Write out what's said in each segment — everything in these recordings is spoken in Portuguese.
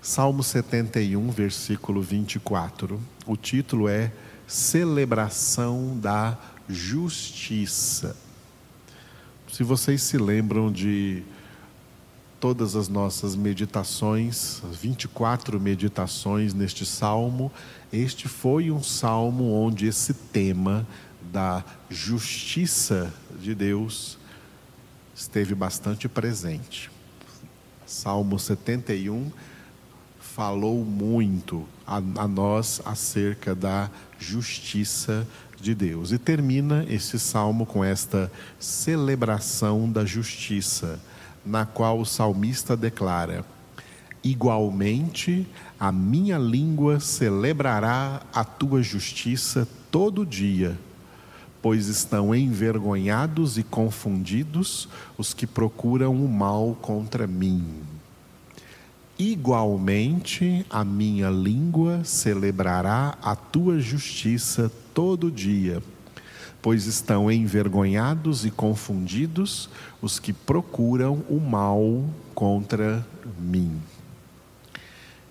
Salmo 71, versículo 24. O título é Celebração da Justiça. Se vocês se lembram de todas as nossas meditações, as 24 meditações neste salmo, este foi um salmo onde esse tema da justiça de Deus esteve bastante presente. Salmo 71 falou muito a, a, nós acerca da justiça de Deus. E termina esse salmo com esta celebração da justiça, na qual o salmista declara: Igualmente, a minha língua celebrará a tua justiça todo dia, pois estão envergonhados e confundidos os que procuram o mal contra mim. Igualmente, a minha língua celebrará a tua justiça todo dia, pois estão envergonhados e confundidos os que procuram o mal contra mim.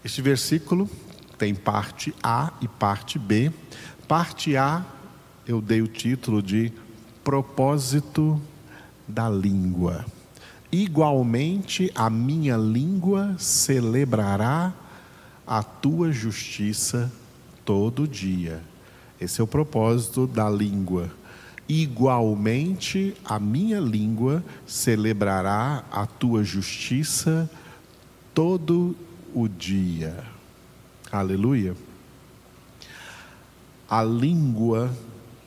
Este versículo tem parte A e parte B. Parte A, eu dei o título de Propósito da Língua. Igualmente a minha língua celebrará a tua justiça todo dia. Esse é o propósito da língua. Igualmente a minha língua celebrará a tua justiça todo o dia. Aleluia. A língua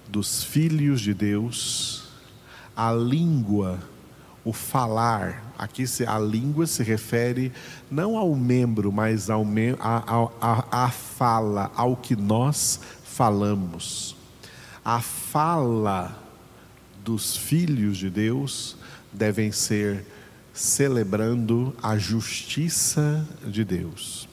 dos filhos de Deus, a língua o falar. Aqui a língua se refere não ao membro, mas ao, a, a, a fala, ao que nós falamos. A fala dos filhos de Deus devem ser celebrando a justiça de Deus.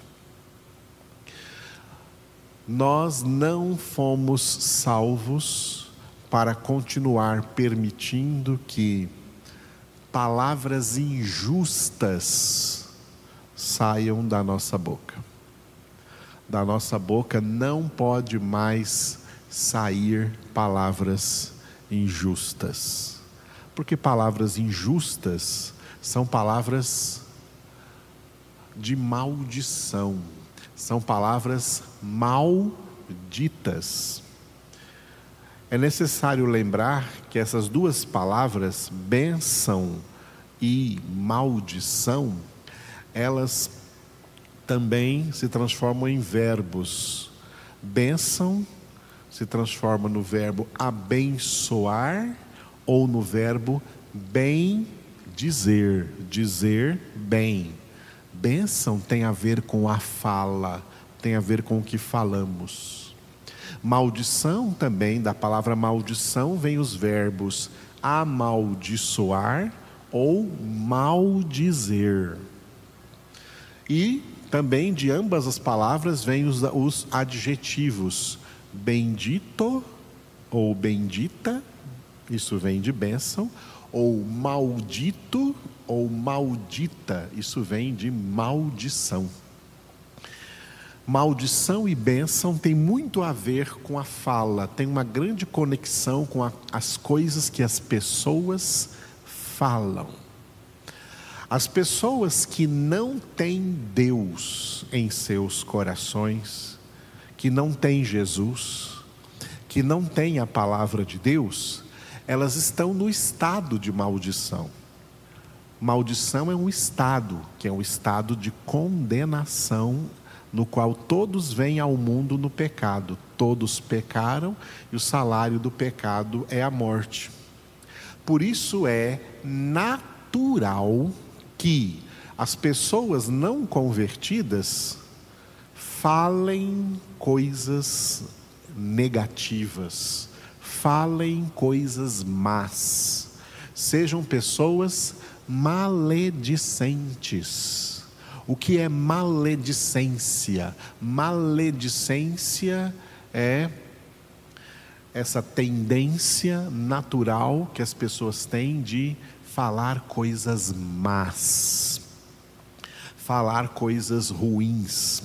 Nós não fomos salvos para continuar permitindo que palavras injustas saiam da nossa boca. Da nossa boca não pode mais sair palavras injustas. Porque palavras injustas são palavras de maldição, são palavras malditas. É necessário lembrar que essas duas palavras, bênção e maldição, elas também se transformam em verbos. Bênção se transforma no verbo abençoar ou no verbo bem dizer, dizer bem. Bênção tem a ver com a fala, tem a ver com o que falamos. Maldição também, da palavra maldição, vem os verbos amaldiçoar ou maldizer. E também de ambas as palavras vêm os, os adjetivos bendito ou bendita, isso vem de bênção, ou maldito ou maldita, isso vem de maldição. Maldição e bênção tem muito a ver com a fala, tem uma grande conexão com a, as coisas que as pessoas falam. As pessoas que não têm Deus em seus corações, que não têm Jesus, que não têm a palavra de Deus, elas estão no estado de maldição. Maldição é um estado, que é um estado de condenação no qual todos vêm ao mundo no pecado. Todos pecaram e o salário do pecado é a morte. Por isso é natural que as pessoas não convertidas falem coisas negativas, falem coisas más, sejam pessoas maledicentes o que é maledicência? Maledicência é essa tendência natural que as pessoas têm de falar coisas más. falar coisas ruins,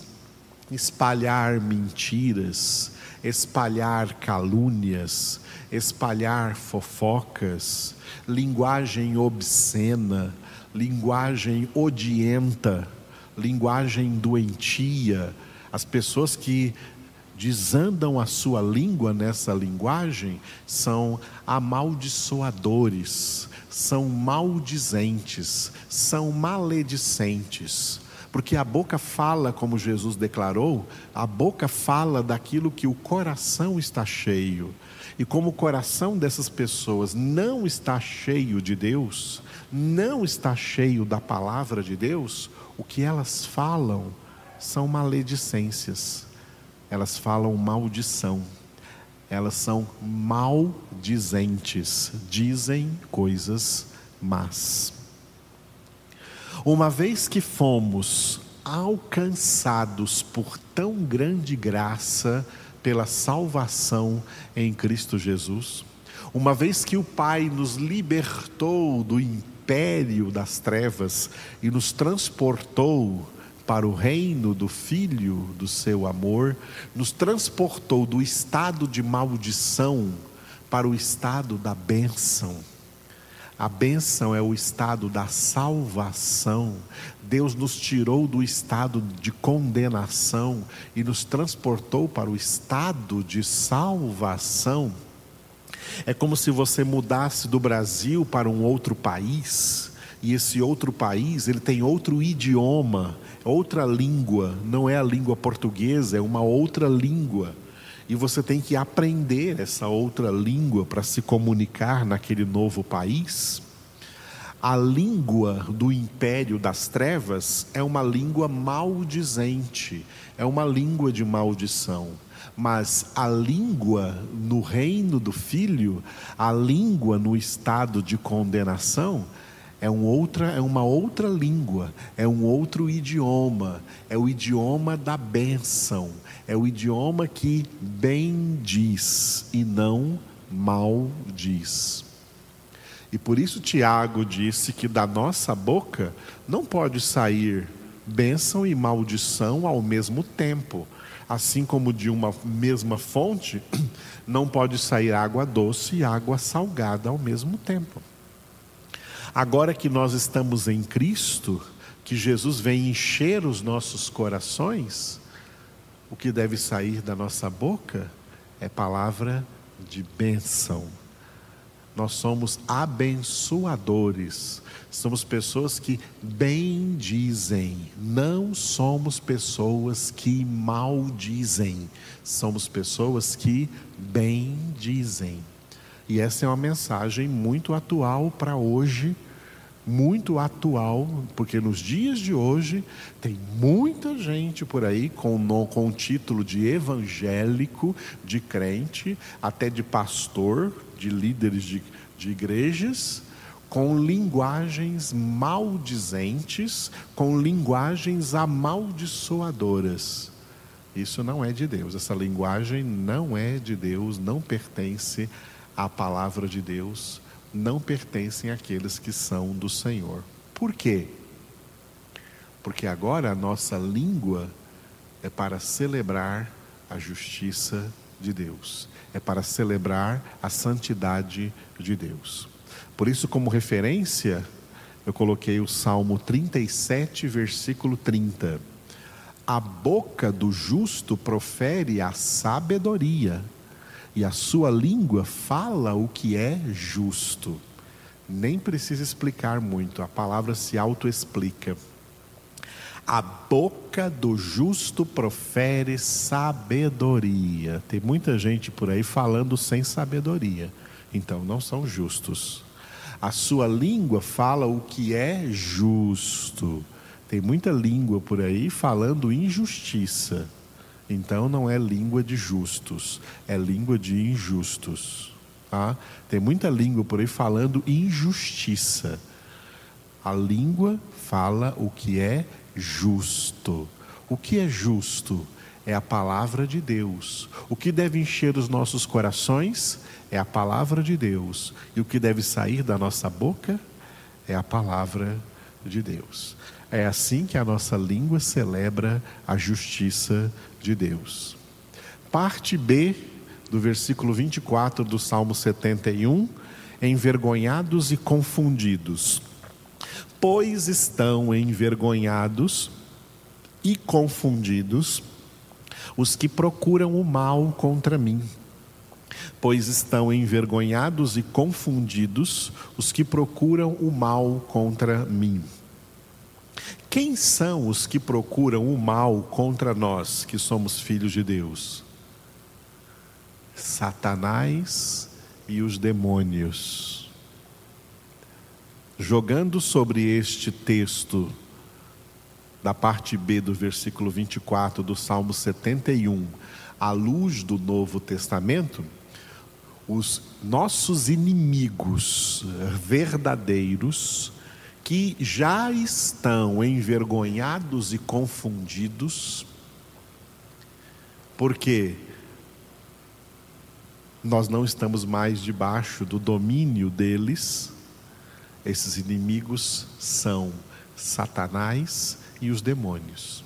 espalhar mentiras, espalhar calúnias, espalhar fofocas, linguagem obscena, linguagem odienta, linguagem doentia. As pessoas que desandam a sua língua nessa linguagem são amaldiçoadores, são maldizentes, são maledicentes. Porque a boca fala, como Jesus declarou, a boca fala daquilo que o coração está cheio. E como o coração dessas pessoas não está cheio de Deus, não está cheio da palavra de Deus, o que elas falam são maledicências, elas falam maldição, elas são maldizentes, dizem coisas más. Uma vez que fomos alcançados por tão grande graça pela salvação em Cristo Jesus, uma vez que o Pai nos libertou do império das trevas e nos transportou para o reino do Filho do seu amor, nos transportou do estado de maldição para o estado da bênção a bênção é o estado da salvação. Deus nos tirou do estado de condenação e nos transportou para o estado de salvação. É como se você mudasse do Brasil para um outro país, e esse outro país, ele tem outro idioma, outra língua, não é a língua portuguesa, é uma outra língua e você tem que aprender essa outra língua para se comunicar naquele novo país. A língua do império das trevas é uma língua maldizente, é uma língua de maldição. Mas a língua no reino do filho, a língua no estado de condenação, é, um outra, é uma outra língua, é um outro idioma, é o idioma da bênção, é o idioma que bem diz e não mal diz. E por isso Tiago disse que da nossa boca não pode sair bênção e maldição ao mesmo tempo. Assim como de uma mesma fonte não pode sair água doce e água salgada ao mesmo tempo. Agora que nós estamos em Cristo, que Jesus vem encher os nossos corações, o que deve sair da nossa boca é palavra de bênção. Nós somos abençoadores, somos pessoas que bendizem, não somos pessoas que maldizem, somos pessoas que bendizem. E essa é uma mensagem muito atual para hoje, muito atual, porque nos dias de hoje tem muita gente por aí com, no, com o título de evangélico, de crente, até de pastor, de líderes de, de igrejas, com linguagens maldizentes, com linguagens amaldiçoadoras. Isso não é de Deus, essa linguagem não é de Deus, não pertence a palavra de Deus não pertencem àqueles que são do Senhor. Por quê? Porque agora a nossa língua é para celebrar a justiça de Deus, é para celebrar a santidade de Deus. Por isso, como referência, eu coloquei o Salmo 37, versículo 30. A boca do justo profere a sabedoria e a sua língua fala o que é justo. Nem precisa explicar muito, a palavra se autoexplica. A boca do justo profere sabedoria. Tem muita gente por aí falando sem sabedoria, então não são justos. A sua língua fala o que é justo. Tem muita língua por aí falando injustiça. Então não é língua de justos, é língua de injustos. Tá? Tem muita língua por aí falando injustiça. A língua fala o que é justo. O que é justo? É a palavra de Deus. O que deve encher os nossos corações é a palavra de Deus. E o que deve sair da nossa boca é a palavra de Deus. É assim que a nossa língua celebra a justiça de Deus. Parte B do versículo 24 do Salmo 71, envergonhados e confundidos. Pois estão envergonhados e confundidos os que procuram o mal contra mim. Pois estão envergonhados e confundidos os que procuram o mal contra mim. Quem são os que procuram o mal contra nós, que somos filhos de Deus? Satanás e os demônios. Jogando sobre este texto, da parte B do versículo 24 do Salmo 71, à luz do Novo Testamento, os nossos inimigos verdadeiros que já estão envergonhados e confundidos, porque nós não estamos mais debaixo do domínio deles, esses inimigos são Satanás e os demônios.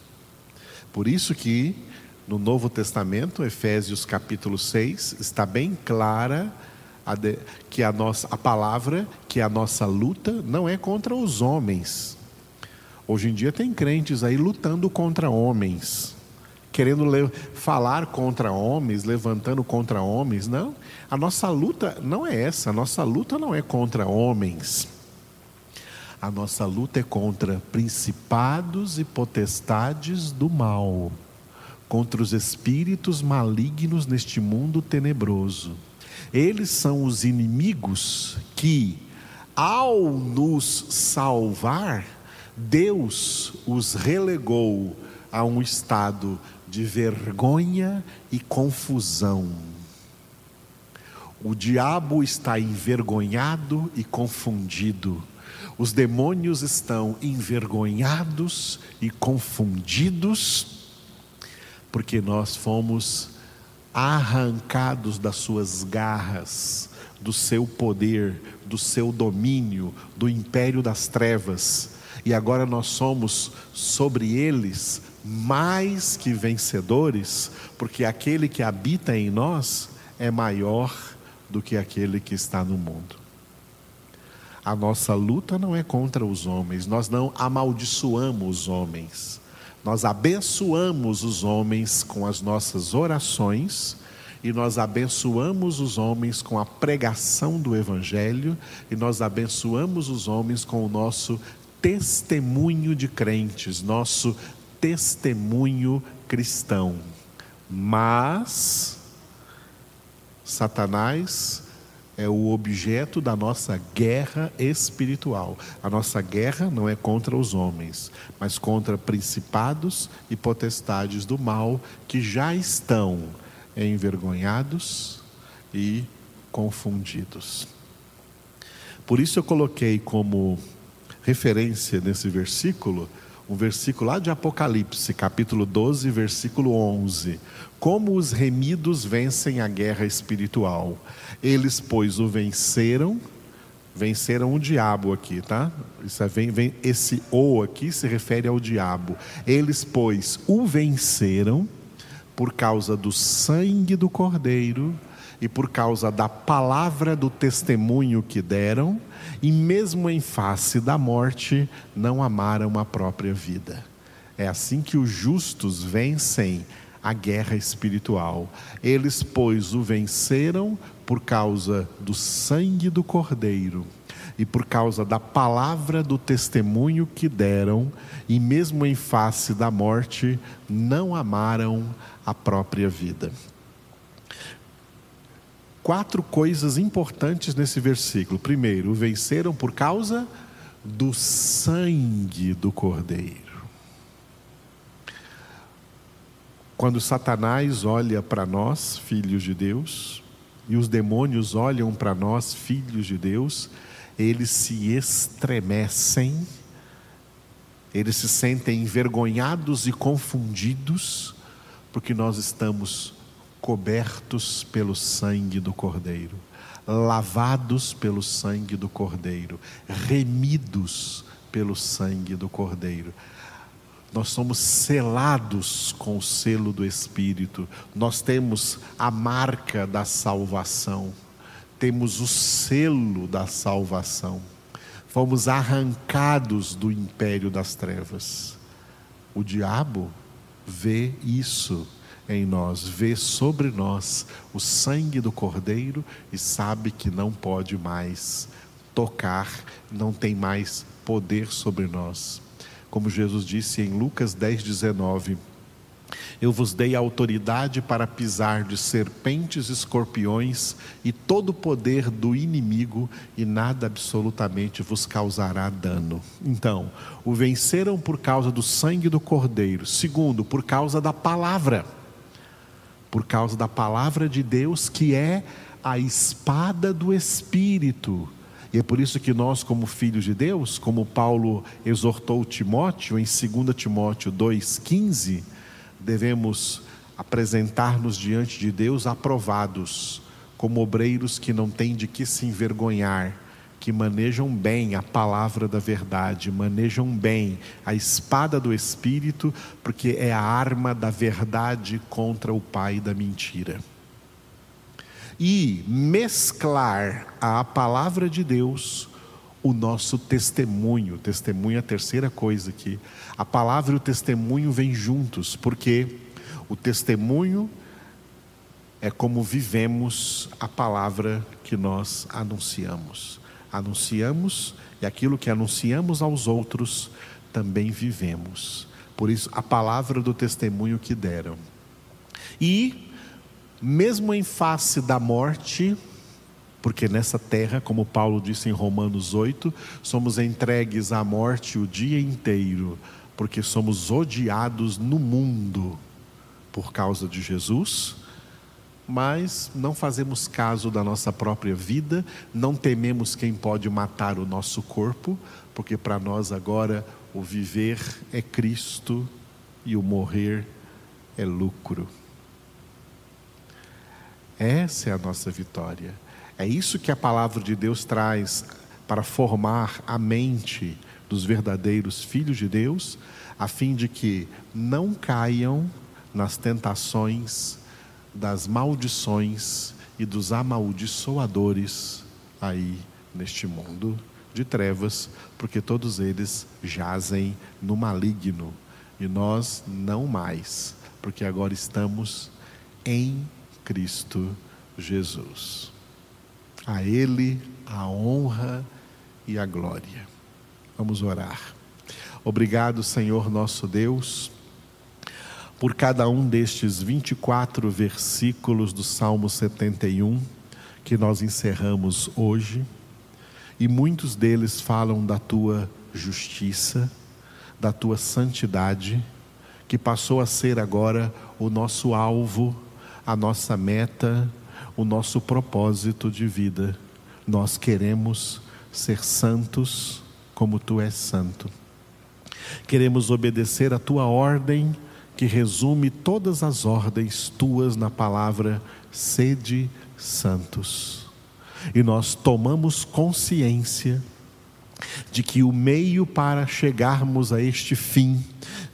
Por isso que no Novo Testamento, Efésios capítulo 6, está bem clara a de, que a nossa a palavra que a nossa luta não é contra os homens. Hoje em dia tem crentes aí lutando contra homens, querendo falar contra homens, levantando contra homens. Não, a nossa luta não é essa. A nossa luta não é contra homens. A nossa luta é contra principados e potestades do mal, contra os espíritos malignos neste mundo tenebroso. Eles são os inimigos que, ao nos salvar, Deus os relegou a um estado de vergonha e confusão. O diabo está envergonhado e confundido. Os demônios estão envergonhados e confundidos, porque nós fomos arrancados das suas garras, do seu poder, do seu domínio, do império das trevas, e agora nós somos sobre eles mais que vencedores, porque aquele que habita em nós é maior do que aquele que está no mundo. A nossa luta não é contra os homens, nós não amaldiçoamos os homens nós abençoamos os homens com as nossas orações e nós abençoamos os homens com a pregação do Evangelho e nós abençoamos os homens com o nosso testemunho de crentes, nosso testemunho cristão. Mas Satanás é o objeto da nossa guerra espiritual. A nossa guerra não é contra os homens, mas contra principados e potestades do mal que já estão envergonhados e confundidos. Por isso eu coloquei como referência nesse versículo um versículo lá de Apocalipse, capítulo 12, versículo 11. Como os remidos vencem a guerra espiritual. Eles, pois, o venceram, venceram o diabo aqui, tá? Isso é, vem, vem, esse o aqui se refere ao diabo. Eles, pois, o venceram por causa do sangue do cordeiro e por causa da palavra do testemunho que deram, e mesmo em face da morte, não amaram a própria vida. É assim que os justos vencem a guerra espiritual. Eles, pois, o venceram por causa do sangue do Cordeiro e por causa da palavra do testemunho que deram, e mesmo em face da morte, não amaram a própria vida quatro coisas importantes nesse versículo. Primeiro, venceram por causa do sangue do Cordeiro. Quando Satanás olha para nós, filhos de Deus, e os demônios olham para nós, filhos de Deus, eles se estremecem, eles se sentem envergonhados e confundidos, porque nós estamos cobertos pelo sangue do Cordeiro, lavados pelo sangue do Cordeiro, remidos pelo sangue do Cordeiro. Nós somos selados com o selo do Espírito, nós temos a marca da salvação, temos o selo da salvação. Fomos arrancados do império das trevas. O diabo vê isso em nós, vê sobre nós o sangue do Cordeiro e sabe que não pode mais tocar, não tem mais poder sobre nós. Como Jesus disse em Lucas 10, 19: Eu vos dei autoridade para pisar de serpentes escorpiões e todo o poder do inimigo, e nada absolutamente vos causará dano. Então, o venceram por causa do sangue do Cordeiro. Segundo, por causa da palavra por causa da palavra de Deus, que é a espada do Espírito. E é por isso que nós, como filhos de Deus, como Paulo exortou Timóteo em 2 Timóteo 2,15, devemos apresentar-nos diante de Deus aprovados, como obreiros que não têm de que se envergonhar que manejam bem a palavra da verdade, manejam bem a espada do Espírito, porque é a arma da verdade contra o pai da mentira. E mesclar a palavra de Deus o nosso testemunho. Testemunho é a terceira coisa aqui. A palavra e o testemunho vêm juntos, porque o testemunho é como vivemos a palavra que nós anunciamos anunciamos e aquilo que anunciamos aos outros também vivemos. Por isso, a palavra do testemunho que deram. E, mesmo em face da morte, porque nessa terra, como Paulo disse em Romanos 8, somos entregues à morte o dia inteiro, porque somos odiados no mundo por causa de Jesus mas não fazemos caso da nossa própria vida, não tememos quem pode matar o nosso corpo, porque para nós agora o viver é Cristo e o morrer é lucro. Essa é a nossa vitória. É isso que a palavra de Deus traz para formar a mente dos verdadeiros filhos de Deus, a fim de que não caiam nas tentações das maldições e dos amaldiçoadores aí neste mundo de trevas, porque todos eles jazem no maligno e nós não mais, porque agora estamos em Cristo Jesus. A Ele a honra e a glória. Vamos orar. Obrigado, Senhor nosso Deus por cada um destes 24 versículos do Salmo 71 que nós encerramos hoje, e muitos deles falam da tua justiça, da tua santidade, que passou a ser agora o nosso alvo, a nossa meta, o nosso propósito de vida. Nós queremos ser santos como tu és santo. Queremos obedecer a tua ordem que resume todas as ordens tuas na palavra sede santos. E nós tomamos consciência de que o meio para chegarmos a este fim,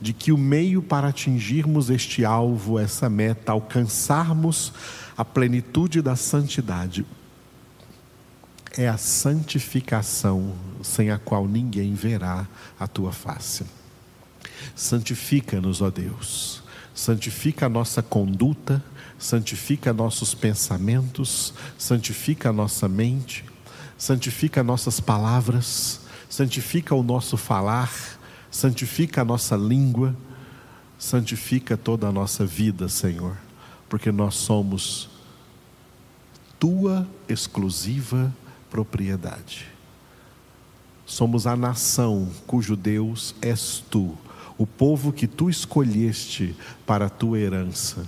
de que o meio para atingirmos este alvo, essa meta, alcançarmos a plenitude da santidade, é a santificação, sem a qual ninguém verá a tua face. Santifica-nos, ó Deus. Santifica a nossa conduta, santifica nossos pensamentos, santifica a nossa mente, santifica nossas palavras, santifica o nosso falar, santifica a nossa língua, santifica toda a nossa vida, Senhor, porque nós somos tua exclusiva propriedade. Somos a nação cujo Deus és tu o povo que tu escolheste para a tua herança,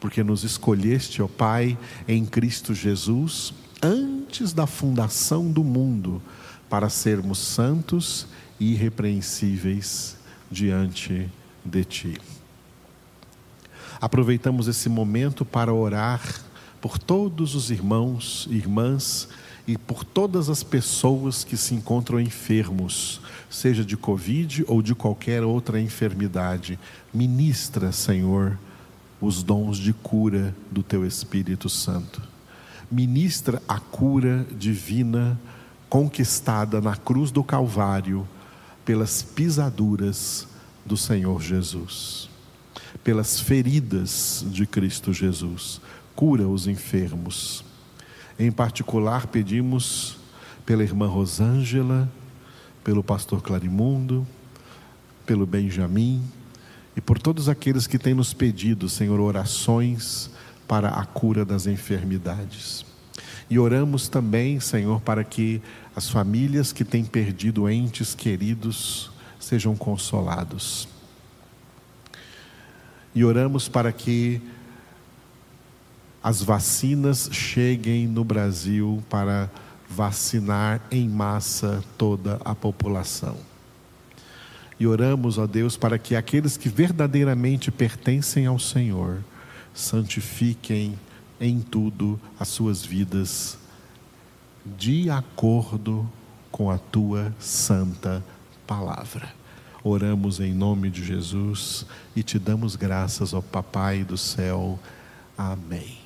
porque nos escolheste, ó Pai, em Cristo Jesus, antes da fundação do mundo, para sermos santos e irrepreensíveis diante de ti. Aproveitamos esse momento para orar por todos os irmãos e irmãs e por todas as pessoas que se encontram enfermos, seja de Covid ou de qualquer outra enfermidade. Ministra, Senhor, os dons de cura do Teu Espírito Santo. Ministra a cura divina conquistada na cruz do Calvário pelas pisaduras do Senhor Jesus, pelas feridas de Cristo Jesus. Cura os enfermos em particular, pedimos pela irmã Rosângela, pelo pastor Clarimundo, pelo Benjamin e por todos aqueles que têm nos pedido, Senhor, orações para a cura das enfermidades. E oramos também, Senhor, para que as famílias que têm perdido entes queridos sejam consolados. E oramos para que as vacinas cheguem no Brasil para vacinar em massa toda a população. E oramos, ó Deus, para que aqueles que verdadeiramente pertencem ao Senhor santifiquem em tudo as suas vidas de acordo com a tua santa palavra. Oramos em nome de Jesus e te damos graças, ó Papai do céu. Amém.